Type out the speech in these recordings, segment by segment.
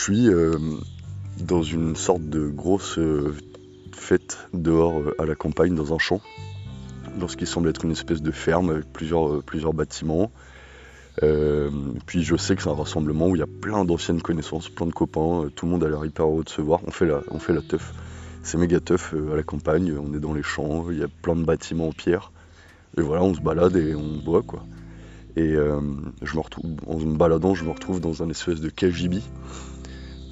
suis euh, dans une sorte de grosse euh, fête dehors euh, à la campagne, dans un champ, dans ce qui semble être une espèce de ferme avec plusieurs, bâtiments. puis je sais que c'est un rassemblement où il y a plein d'anciennes connaissances, plein de copains, tout le monde a l'air hyper heureux de se voir. On fait la, on teuf. C'est méga teuf à la campagne, on est dans les champs, il y a plein de bâtiments en pierre. Et voilà, on se balade et on boit quoi. Et je me retrouve, en me baladant, je me retrouve dans un espèce de KGB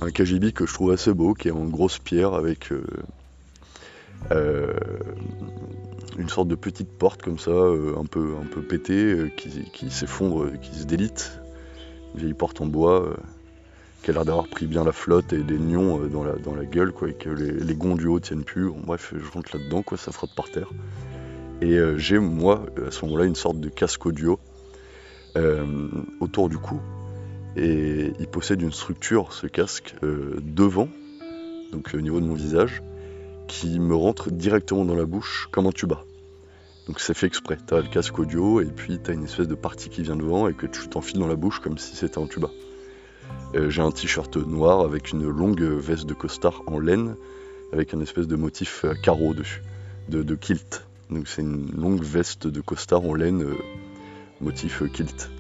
un KGB que je trouve assez beau, qui est en grosse pierre avec euh, euh, une sorte de petite porte comme ça, euh, un, peu, un peu pétée, qui, s'effondre, qui se délite. Une vieille porte en bois qui a l'air d'avoir pris bien la flotte et des nions dans, la, gueule, quoi, et que les, gonds du haut tiennent plus. bref, je rentre là-dedans, ça frotte par terre. Et j'ai, moi, à ce moment-là, une sorte de casque audio autour du cou et il possède une structure, ce casque, euh, devant, donc au niveau de mon visage, qui me rentre directement dans la bouche comme un tuba. Donc c'est fait exprès. Tu as le casque audio et puis tu as une espèce de partie qui vient devant et que tu t'enfiles dans la bouche comme si c'était un tuba. Euh, j'ai un t-shirt noir avec une longue veste de costard en laine avec un espèce de motif à carreaux dessus, de, kilt. Donc c'est une longue veste de costard en laine euh, motif kilt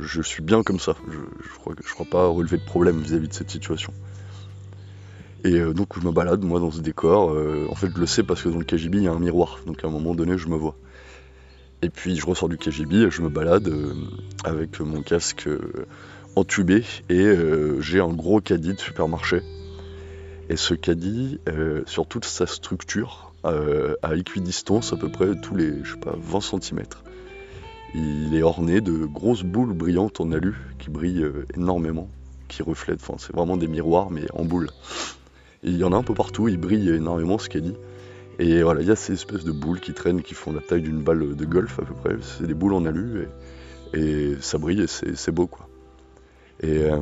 je, suis bien comme ça. Je, crois, crois pas relever de problème vis-à-vis de cette situation. Et euh, donc je me balade moi dans ce décor. Euh, en fait je le sais parce que dans le KGB il y a un miroir. Donc à un moment donné je me vois. Et puis je ressors du KGB et je me balade euh, avec mon casque entubé et j'ai un gros caddie de supermarché. Et ce caddie, sur toute sa structure, à équidistance à peu près tous les je sais pas, 20 cm, il est orné de grosses boules brillantes en alu qui brillent euh, énormément, qui reflètent. Enfin, c'est vraiment des miroirs, mais en boules. il y en a un peu partout, il brille énormément ce qu'elle dit. Et voilà, il y a ces espèces de boules qui traînent, qui font la taille d'une balle de golf à peu près. C'est des boules en alu et, ça brille et c'est beau quoi. Et, euh,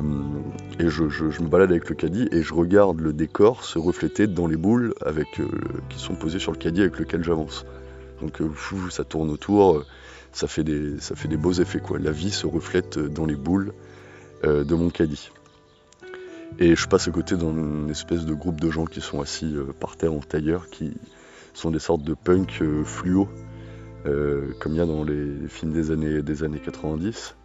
je, me balade avec le caddie et je regarde le décor se refléter dans les boules avec, euh, qui sont posées sur le caddie avec lequel j'avance. Donc ça tourne autour ça fait des, ça fait des beaux effets. Quoi. La vie se reflète dans les boules euh, de mon caddie. Et je passe à côté d'une espèce de groupe de gens qui sont assis euh, par terre en tailleur, qui sont des sortes de punk euh, fluo, comme il y a dans les films des années, des années 90.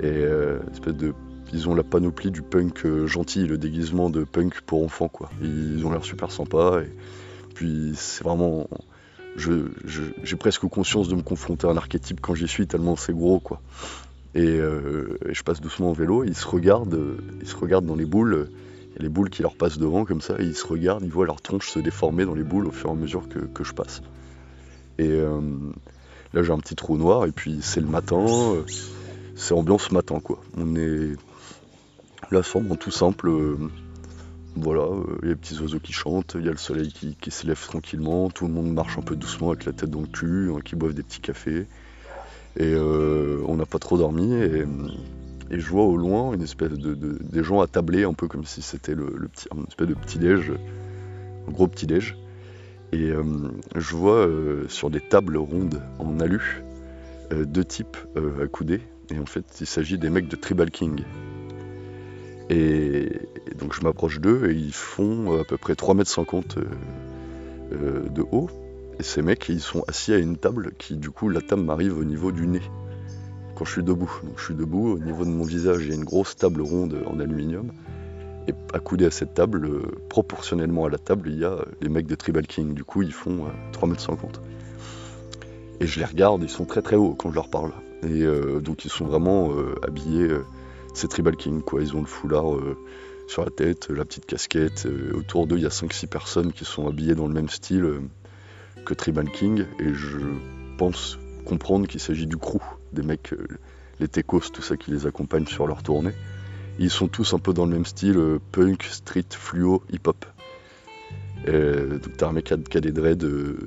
Et espèce de, ils ont la panoplie du punk gentil, le déguisement de punk pour enfants. Quoi. Ils ont l'air super sympas. Et puis c'est vraiment j'ai presque conscience de me confronter à un archétype quand j'y suis, tellement c'est gros, quoi. Et, euh, je passe doucement en vélo, ils se regardent, ils se regardent dans les boules, il y a les boules qui leur passent devant comme ça, ils se regardent, ils voient leur tronche se déformer dans les boules au fur et à mesure que, je passe. Et euh, là j'ai un petit trou noir, et puis c'est le matin, euh, c'est ambiance matin, quoi. On est là, sombre, tout simple voilà, euh, il y a les petits oiseaux qui chantent, il y a le soleil qui, s'élève tranquillement, tout le monde marche un peu doucement avec la tête dans le cul, hein, qui boivent des petits cafés. Et euh, on n'a pas trop dormi et, je vois au loin une espèce de, des gens attablés un peu comme si c'était le, petit, une espèce de petit déj, un gros petit déj. Et euh, je vois sur des tables rondes en alu deux types accoudés. Et en fait, il s'agit des mecs de Tribal King. Et, donc je m'approche d'eux et ils font à peu près 3,50 m euh, euh, de haut. Et ces mecs, ils sont assis à une table qui, du coup, la table m'arrive au niveau du nez quand je suis debout. Donc je suis debout, au niveau de mon visage, il y a une grosse table ronde en aluminium. Et accoudé à cette table, euh, proportionnellement à la table, il y a les mecs de Tribal King. Du coup, ils font 3,50 m. Et je les regarde, ils sont très très hauts quand je leur parle. Et donc ils sont vraiment habillés c'est Tribal King, quoi. Ils ont le foulard euh, sur la tête, la petite casquette. Euh, autour d'eux, il y a 5-6 personnes qui sont habillées dans le même style euh, que Tribal King. Et je pense comprendre qu'il s'agit du crew, des mecs, les techos, tout ça qui les accompagne sur leur tournée. Ils sont tous un peu dans le même style, punk, street, fluo, hip-hop. donc t'as un mec qui a, des dreads,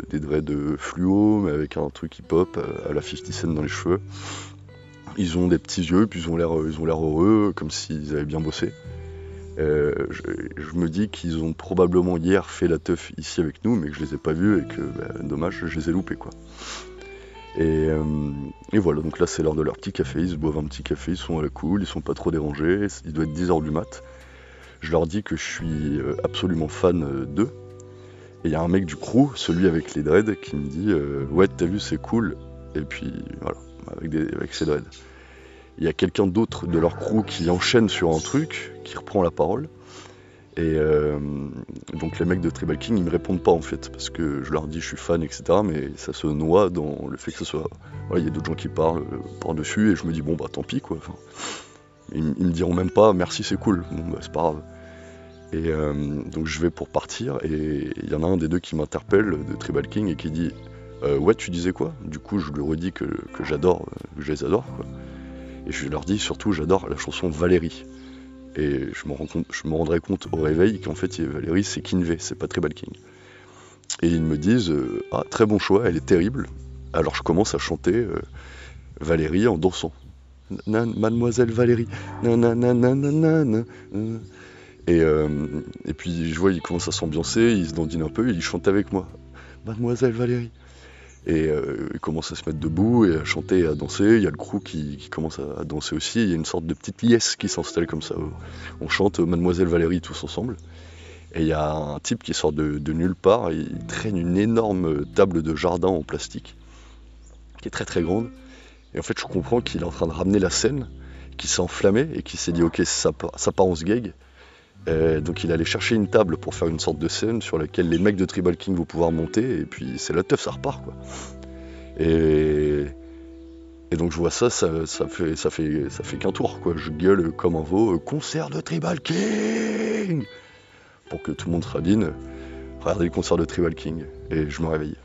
des dreads fluo, mais avec un truc hip-hop à la 50 Cent dans les cheveux. Ils ont des petits yeux, puis ils ont l'air, l'air heureux, comme s'ils avaient bien bossé. Euh, je, me dis qu'ils ont probablement hier fait la teuf ici avec nous, mais que je les ai pas vus et que, bah, dommage, je les ai loupés quoi. Et, euh, et voilà, donc là c'est l'heure de leur petit café, ils se boivent un petit café, ils sont à la cool, ils sont pas trop dérangés, il doit être 10h du mat. Je leur dis que je suis euh, absolument fan euh, d'eux. Et il y a un mec du crew, celui avec les dreads, qui me dit euh, Ouais, t'as vu, c'est cool. Et puis voilà, avec, des, ses dreads. Il y a quelqu'un d'autre de leur crew qui enchaîne sur un truc, qui reprend la parole. Et euh, donc les mecs de Tribal King, ils me répondent pas en fait, parce que je leur dis je suis fan, etc. Mais ça se noie dans le fait que ce soit. Il y a d'autres gens qui parlent euh, par-dessus, et je me dis bon bah tant pis quoi. Ils, ils me diront même pas merci, c'est cool. Bon bah c'est pas grave. Et euh, donc je vais pour partir, et il y en a un des deux qui m'interpelle de Tribal King et qui dit euh, Ouais, tu disais quoi? Du coup, je lui redis que, que j'adore, euh, que je les adore. Et je leur dis surtout, j'adore la chanson Valérie. Et je me, rends je me rendrai compte au réveil qu'en fait, Valérie, c'est Kinvey, c'est pas Tribal King. Et ils me disent euh, Ah, très bon choix, elle est terrible. Alors je commence à chanter Valérie en dansant. Nan- Mademoiselle Valérie. Nananananana. Et, euh, et puis je vois, il commence à s'ambiancer, il se dandine un peu, il chante avec moi. Mademoiselle Valérie. Et euh, il commence à se mettre debout et à chanter et à danser. Il y a le crew qui, commence à, danser aussi. Il y a une sorte de petite liesse qui s'installe comme ça. On chante Mademoiselle Valérie tous ensemble. Et il y a un type qui sort de, nulle part. Il traîne une énorme table de jardin en plastique qui est très très grande. Et en fait, je comprends qu'il est en train de ramener la scène, qui s'est enflammé et qui s'est dit Ok, ça, part- part en sgeg. Euh, donc il allait chercher une table pour faire une sorte de scène sur laquelle les mecs de Tribal King vont pouvoir monter et puis c'est la teuf, ça repart quoi. Et, donc je vois ça, ça, fait ça fait qu'un tour quoi. Je gueule comme un veau, concert de Tribal King pour que tout le monde se radine. Regardez le concert de Tribal King et je me réveille.